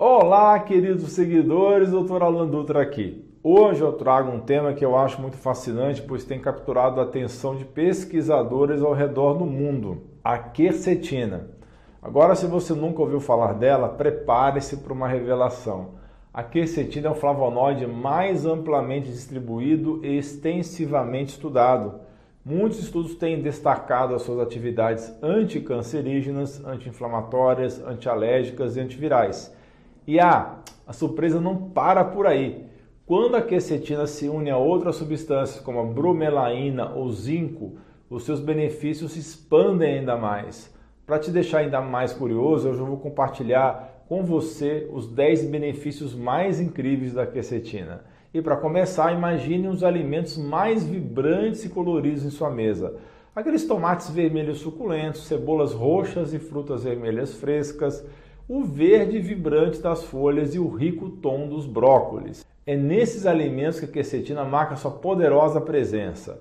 Olá, queridos seguidores, doutor Alan Dutra aqui. Hoje eu trago um tema que eu acho muito fascinante, pois tem capturado a atenção de pesquisadores ao redor do mundo, a quercetina. Agora, se você nunca ouviu falar dela, prepare-se para uma revelação. A quercetina é o flavonoide mais amplamente distribuído e extensivamente estudado. Muitos estudos têm destacado as suas atividades anticancerígenas, anti-inflamatórias, antialérgicas e antivirais. E ah, a surpresa não para por aí. Quando a quercetina se une a outras substâncias como a bromelaína ou zinco, os seus benefícios se expandem ainda mais. Para te deixar ainda mais curioso, eu já vou compartilhar com você os 10 benefícios mais incríveis da quercetina. E para começar, imagine os alimentos mais vibrantes e coloridos em sua mesa. Aqueles tomates vermelhos suculentos, cebolas roxas e frutas vermelhas frescas, o verde vibrante das folhas e o rico tom dos brócolis. É nesses alimentos que a quercetina marca sua poderosa presença.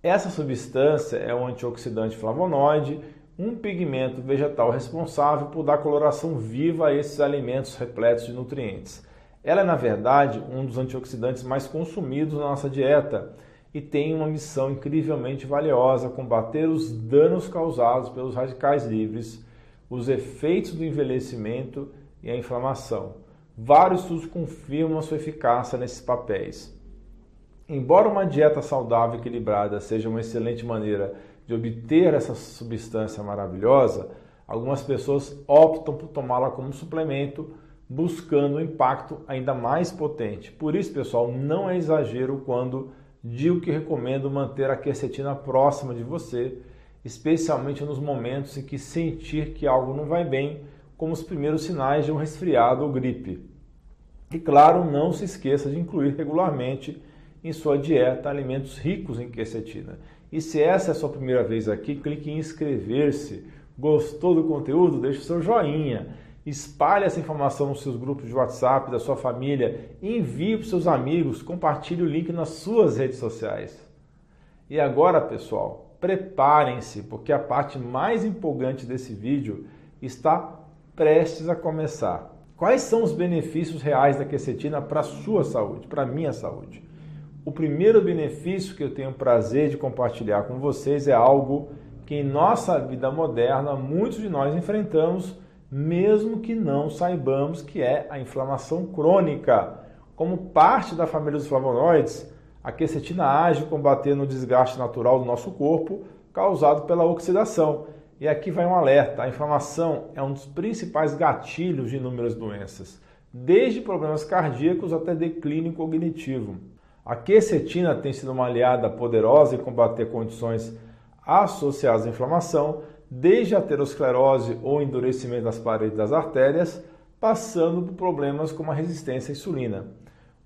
Essa substância é um antioxidante flavonoide, um pigmento vegetal responsável por dar coloração viva a esses alimentos repletos de nutrientes. Ela é, na verdade, um dos antioxidantes mais consumidos na nossa dieta e tem uma missão incrivelmente valiosa: combater os danos causados pelos radicais livres os efeitos do envelhecimento e a inflamação. Vários estudos confirmam a sua eficácia nesses papéis. Embora uma dieta saudável e equilibrada seja uma excelente maneira de obter essa substância maravilhosa, algumas pessoas optam por tomá-la como suplemento, buscando um impacto ainda mais potente. Por isso, pessoal, não é exagero quando digo que recomendo manter a quercetina próxima de você especialmente nos momentos em que sentir que algo não vai bem, como os primeiros sinais de um resfriado ou gripe. E claro, não se esqueça de incluir regularmente em sua dieta alimentos ricos em quercetina. E se essa é a sua primeira vez aqui, clique em inscrever-se. Gostou do conteúdo? Deixe seu joinha. Espalhe essa informação nos seus grupos de WhatsApp, da sua família, envie para os seus amigos, compartilhe o link nas suas redes sociais. E agora, pessoal, preparem-se, porque a parte mais empolgante desse vídeo está prestes a começar. Quais são os benefícios reais da quercetina para a sua saúde, para a minha saúde? O primeiro benefício que eu tenho prazer de compartilhar com vocês é algo que em nossa vida moderna muitos de nós enfrentamos, mesmo que não saibamos que é a inflamação crônica. Como parte da família dos flavonoides, a quercetina age combatendo o desgaste natural do nosso corpo causado pela oxidação. E aqui vai um alerta: a inflamação é um dos principais gatilhos de inúmeras doenças, desde problemas cardíacos até declínio cognitivo. A quercetina tem sido uma aliada poderosa em combater condições associadas à inflamação, desde a aterosclerose ou endurecimento das paredes das artérias, passando por problemas como a resistência à insulina.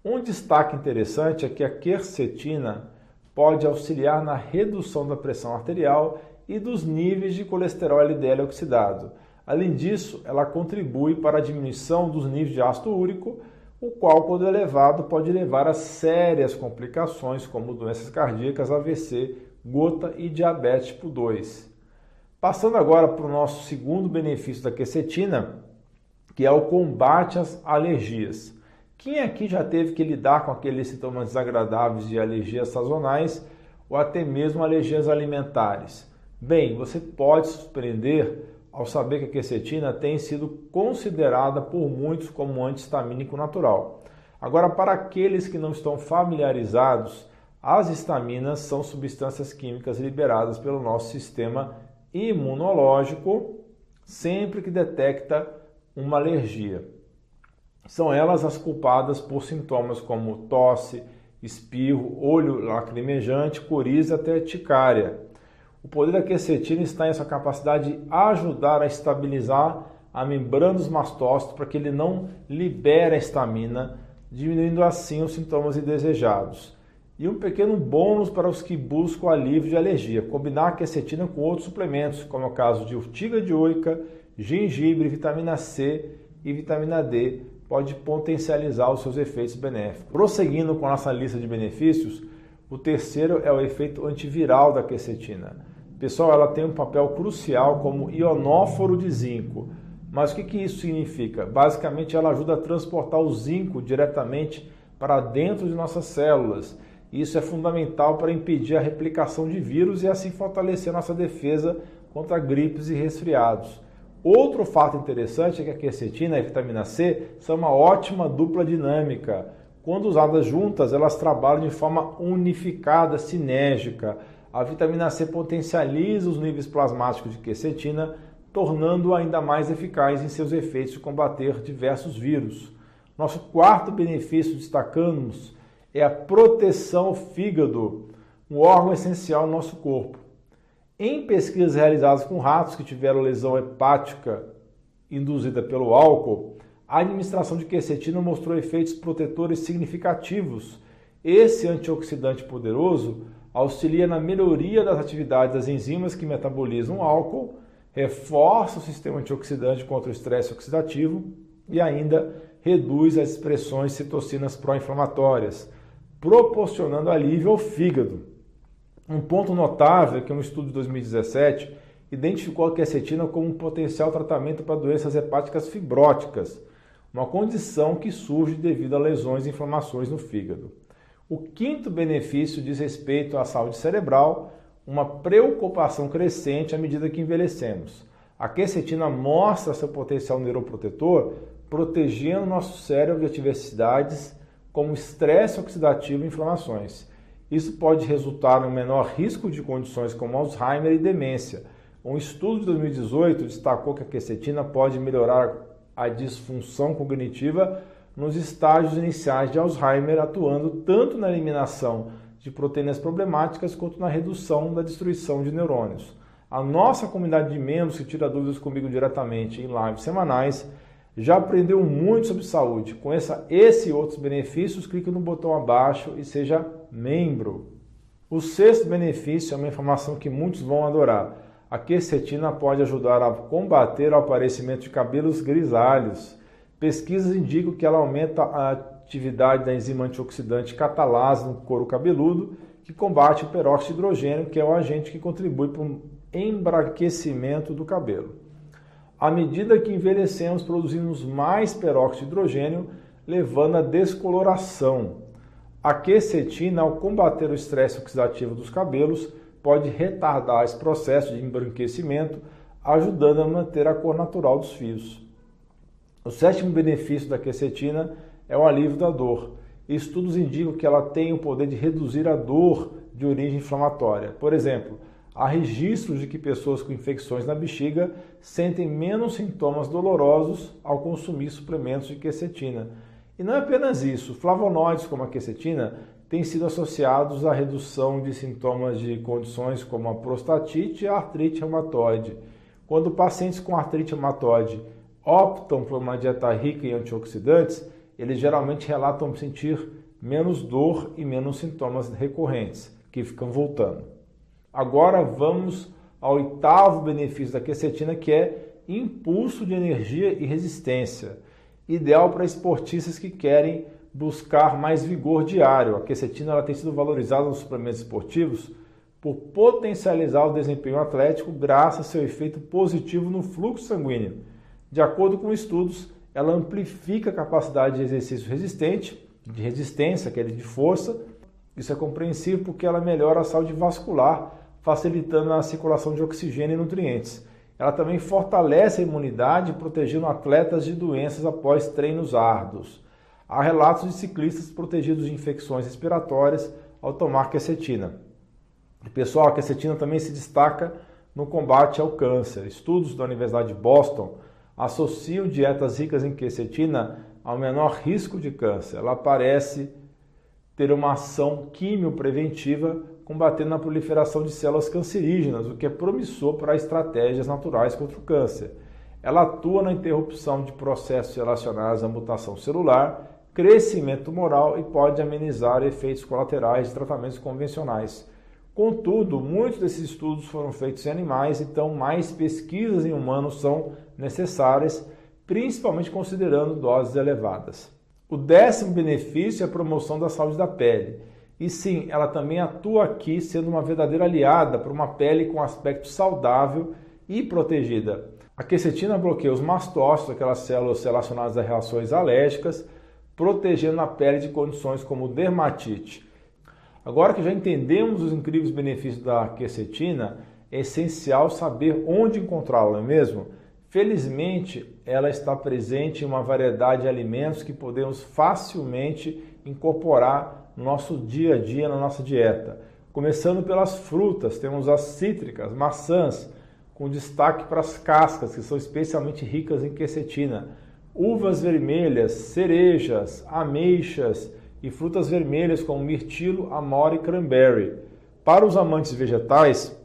Um destaque interessante é que a quercetina pode auxiliar na redução da pressão arterial e dos níveis de colesterol LDL oxidado. Além disso, ela contribui para a diminuição dos níveis de ácido úrico, o qual, quando elevado, pode levar a sérias complicações como doenças cardíacas, AVC, gota e diabetes tipo 2. Passando agora para o nosso segundo benefício da quercetina, que é o combate às alergias. Quem aqui já teve que lidar com aqueles sintomas desagradáveis de alergias sazonais ou até mesmo alergias alimentares? Bem, você pode surpreender ao saber que a quercetina tem sido considerada por muitos como um antihistamínico natural. Agora, para aqueles que não estão familiarizados, as histaminas são substâncias químicas liberadas pelo nosso sistema imunológico sempre que detecta uma alergia. São elas as culpadas por sintomas como tosse, espirro, olho lacrimejante, coriza até ticária. O poder da quercetina está em sua capacidade de ajudar a estabilizar a membrana dos mastócitos para que ele não libere a estamina, diminuindo assim os sintomas indesejados. E um pequeno bônus para os que buscam alívio de alergia, combinar a quercetina com outros suplementos, como é o caso de urtiga dioica, gengibre, vitamina C e vitamina D, pode potencializar os seus efeitos benéficos. Prosseguindo com a nossa lista de benefícios, o terceiro é o efeito antiviral da quercetina. Pessoal, ela tem um papel crucial como ionóforo de zinco. Mas o que, que isso significa? Basicamente, ela ajuda a transportar o zinco diretamente para dentro de nossas células. Isso é fundamental para impedir a replicação de vírus e assim fortalecer nossa defesa contra gripes e resfriados. Outro fato interessante é que a quercetina e a vitamina C são uma ótima dupla dinâmica. Quando usadas juntas, elas trabalham de forma unificada, sinérgica. A vitamina C potencializa os níveis plasmáticos de quercetina, tornando-a ainda mais eficaz em seus efeitos de combater diversos vírus. Nosso quarto benefício, destacamos, é a proteção ao fígado, um órgão essencial no nosso corpo. Em pesquisas realizadas com ratos que tiveram lesão hepática induzida pelo álcool, a administração de quercetina mostrou efeitos protetores significativos. Esse antioxidante poderoso auxilia na melhoria das atividades das enzimas que metabolizam o álcool, reforça o sistema antioxidante contra o estresse oxidativo e ainda reduz as expressões de citocinas pró-inflamatórias, proporcionando alívio ao fígado. Um ponto notável é que um estudo de 2017 identificou a quercetina como um potencial tratamento para doenças hepáticas fibróticas, uma condição que surge devido a lesões e inflamações no fígado. O quinto benefício diz respeito à saúde cerebral, uma preocupação crescente à medida que envelhecemos. A quercetina mostra seu potencial neuroprotetor, protegendo nosso cérebro de adversidades como estresse oxidativo e inflamações. Isso pode resultar em um menor risco de condições como Alzheimer e demência. Um estudo de 2018 destacou que a quercetina pode melhorar a disfunção cognitiva nos estágios iniciais de Alzheimer, atuando tanto na eliminação de proteínas problemáticas quanto na redução da destruição de neurônios. A nossa comunidade de membros que tira dúvidas comigo diretamente em lives semanais já aprendeu muito sobre saúde. Conheça esse e outros benefícios, clique no botão abaixo e seja membro. O sexto benefício é uma informação que muitos vão adorar. A quercetina pode ajudar a combater o aparecimento de cabelos grisalhos. Pesquisas indicam que ela aumenta a atividade da enzima antioxidante catalase no couro cabeludo, que combate o peróxido de hidrogênio, que é o agente que contribui para o embranquecimento do cabelo. À medida que envelhecemos, produzimos mais peróxido de hidrogênio, levando à descoloração. A quercetina, ao combater o estresse oxidativo dos cabelos, pode retardar esse processo de embranquecimento, ajudando a manter a cor natural dos fios. O sétimo benefício da quercetina é o alívio da dor. Estudos indicam que ela tem o poder de reduzir a dor de origem inflamatória. Por exemplo, Há registros de que pessoas com infecções na bexiga sentem menos sintomas dolorosos ao consumir suplementos de quercetina. E não é apenas isso, flavonoides como a quercetina têm sido associados à redução de sintomas de condições como a prostatite e a artrite reumatoide. Quando pacientes com artrite reumatoide optam por uma dieta rica em antioxidantes, eles geralmente relatam sentir menos dor e menos sintomas recorrentes, que ficam voltando. Agora vamos ao oitavo benefício da quercetina, que é impulso de energia e resistência. Ideal para esportistas que querem buscar mais vigor diário. A quercetina ela tem sido valorizada nos suplementos esportivos por potencializar o desempenho atlético graças ao seu efeito positivo no fluxo sanguíneo. De acordo com estudos, ela amplifica a capacidade de exercício resistente, de resistência, que é de força. Isso é compreensível porque ela melhora a saúde vascular facilitando a circulação de oxigênio e nutrientes. Ela também fortalece a imunidade, protegendo atletas de doenças após treinos árduos. Há relatos de ciclistas protegidos de infecções respiratórias ao tomar quercetina. pessoal, a quercetina também se destaca no combate ao câncer. Estudos da Universidade de Boston associam dietas ricas em quercetina ao menor risco de câncer. Ela parece ter uma ação quimiopreventiva combatendo a proliferação de células cancerígenas, o que é promissor para estratégias naturais contra o câncer. Ela atua na interrupção de processos relacionados à mutação celular, crescimento tumoral e pode amenizar efeitos colaterais de tratamentos convencionais. Contudo, muitos desses estudos foram feitos em animais, então mais pesquisas em humanos são necessárias, principalmente considerando doses elevadas. O décimo benefício é a promoção da saúde da pele. E sim, ela também atua aqui sendo uma verdadeira aliada para uma pele com aspecto saudável e protegida. A quercetina bloqueia os mastócitos, aquelas células relacionadas a reações alérgicas, protegendo a pele de condições como dermatite. Agora que já entendemos os incríveis benefícios da quercetina, é essencial saber onde encontrá-la, não é mesmo? Felizmente, ela está presente em uma variedade de alimentos que podemos facilmente incorporar no nosso dia a dia, na nossa dieta. Começando pelas frutas, temos as cítricas, maçãs, com destaque para as cascas, que são especialmente ricas em quercetina, uvas vermelhas, cerejas, ameixas e frutas vermelhas como mirtilo, amora e cranberry. Para os amantes vegetais,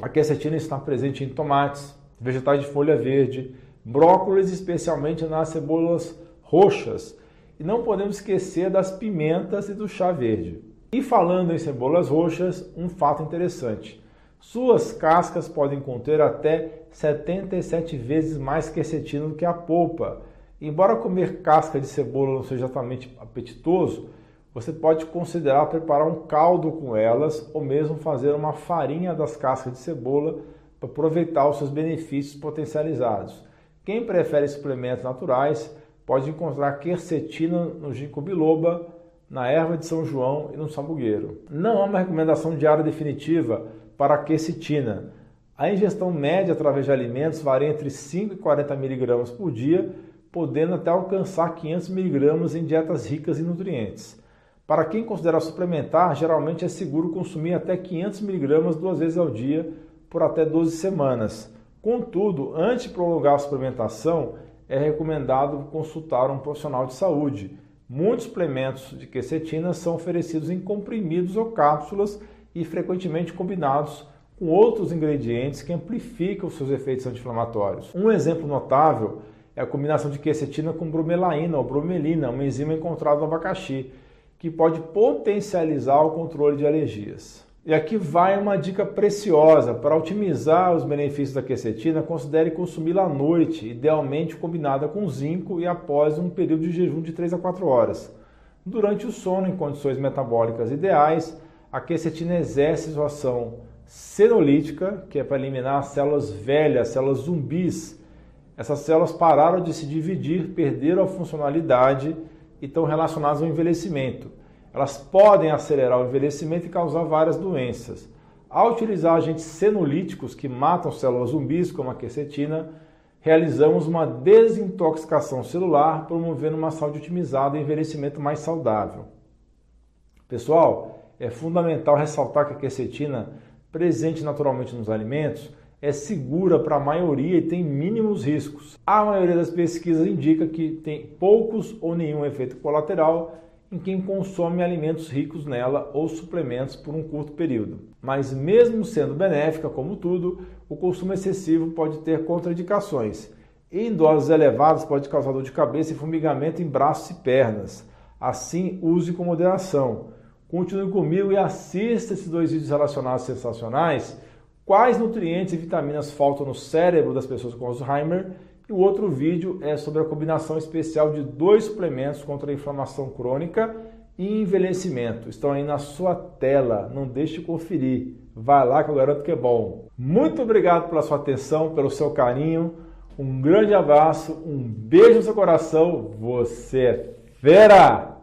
a quercetina está presente em tomates, vegetais de folha verde, brócolis, especialmente nas cebolas roxas. E não podemos esquecer das pimentas e do chá verde. E falando em cebolas roxas, um fato interessante. Suas cascas podem conter até 77 vezes mais quercetina do que a polpa. Embora comer casca de cebola não seja exatamente apetitoso, você pode considerar preparar um caldo com elas ou mesmo fazer uma farinha das cascas de cebola para aproveitar os seus benefícios potencializados. Quem prefere suplementos naturais pode encontrar quercetina no ginkgo biloba, na erva de São João e no sabugueiro. Não há uma recomendação diária definitiva para a quercetina. A ingestão média através de alimentos varia entre 5 e 40 mg por dia, podendo até alcançar 500 mg em dietas ricas em nutrientes. Para quem considera suplementar, geralmente é seguro consumir até 500 mg duas vezes ao dia por até 12 semanas. Contudo, antes de prolongar a suplementação, é recomendado consultar um profissional de saúde. Muitos suplementos de quercetina são oferecidos em comprimidos ou cápsulas e frequentemente combinados com outros ingredientes que amplificam seus efeitos anti-inflamatórios. Um exemplo notável é a combinação de quercetina com bromelaína ou bromelina, uma enzima encontrada no abacaxi, que pode potencializar o controle de alergias. E aqui vai uma dica preciosa. Para otimizar os benefícios da quercetina, considere consumi-la à noite, idealmente combinada com zinco e após um período de jejum de 3 a 4 horas. Durante o sono, em condições metabólicas ideais, a quercetina exerce sua ação senolítica, que é para eliminar as células velhas, células zumbis. Essas células pararam de se dividir, perderam a funcionalidade e estão relacionadas ao envelhecimento elas podem acelerar o envelhecimento e causar várias doenças. Ao utilizar agentes senolíticos que matam células zumbis, como a quercetina, realizamos uma desintoxicação celular, promovendo uma saúde otimizada e envelhecimento mais saudável. Pessoal, é fundamental ressaltar que a quercetina, presente naturalmente nos alimentos, é segura para a maioria e tem mínimos riscos. A maioria das pesquisas indica que tem poucos ou nenhum efeito colateral em quem consome alimentos ricos nela ou suplementos por um curto período. Mas, mesmo sendo benéfica, como tudo, o consumo excessivo pode ter contraindicações. Em doses elevadas, pode causar dor de cabeça e formigamento em braços e pernas. Assim, use com moderação. Continue comigo e assista esses dois vídeos relacionados sensacionais. Quais nutrientes e vitaminas faltam no cérebro das pessoas com Alzheimer e o outro vídeo é sobre a combinação especial de dois suplementos contra a inflamação crônica e envelhecimento. Estão aí na sua tela, não deixe de conferir. Vai lá que eu garanto que é bom. Muito obrigado pela sua atenção, pelo seu carinho. Um grande abraço, um beijo no seu coração. Você é fera!